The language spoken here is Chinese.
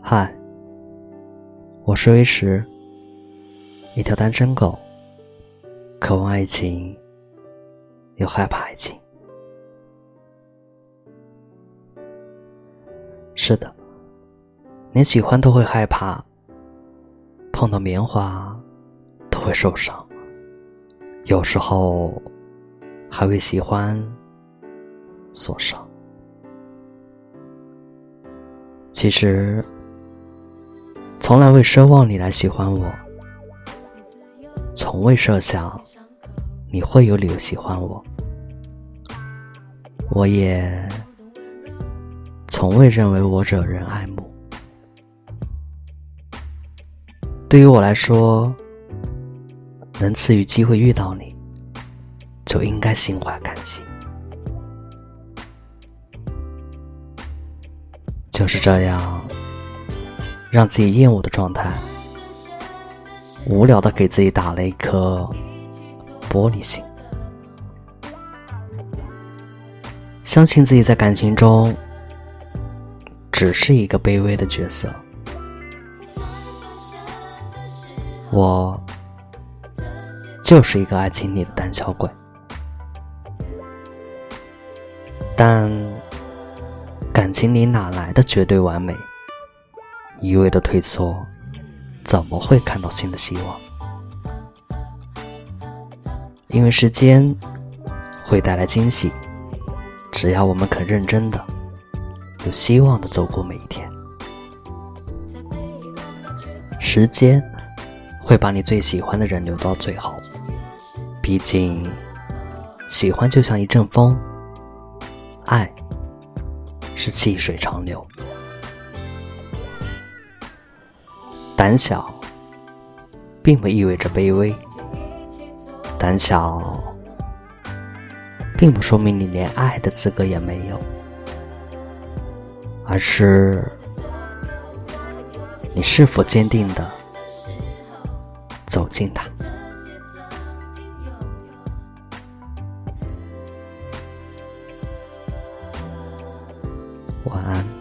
嗨，我是威石，一条单身狗，渴望爱情，又害怕爱情。是的，连喜欢都会害怕，碰到棉花都会受伤，有时候还为喜欢所伤。其实，从来未奢望你来喜欢我，从未设想你会有理由喜欢我，我也从未认为我惹人爱慕。对于我来说，能赐予机会遇到你，就应该心怀感激。就是这样，让自己厌恶的状态，无聊的给自己打了一颗玻璃心，相信自己在感情中只是一个卑微的角色，我就是一个爱情里的胆小鬼，但。感情里哪来的绝对完美？一味的退缩，怎么会看到新的希望？因为时间会带来惊喜，只要我们肯认真的、有希望的走过每一天，时间会把你最喜欢的人留到最后。毕竟，喜欢就像一阵风，爱。是细水长流，胆小并不意味着卑微，胆小并不说明你连爱的资格也没有，而是你是否坚定的走进他。晚安。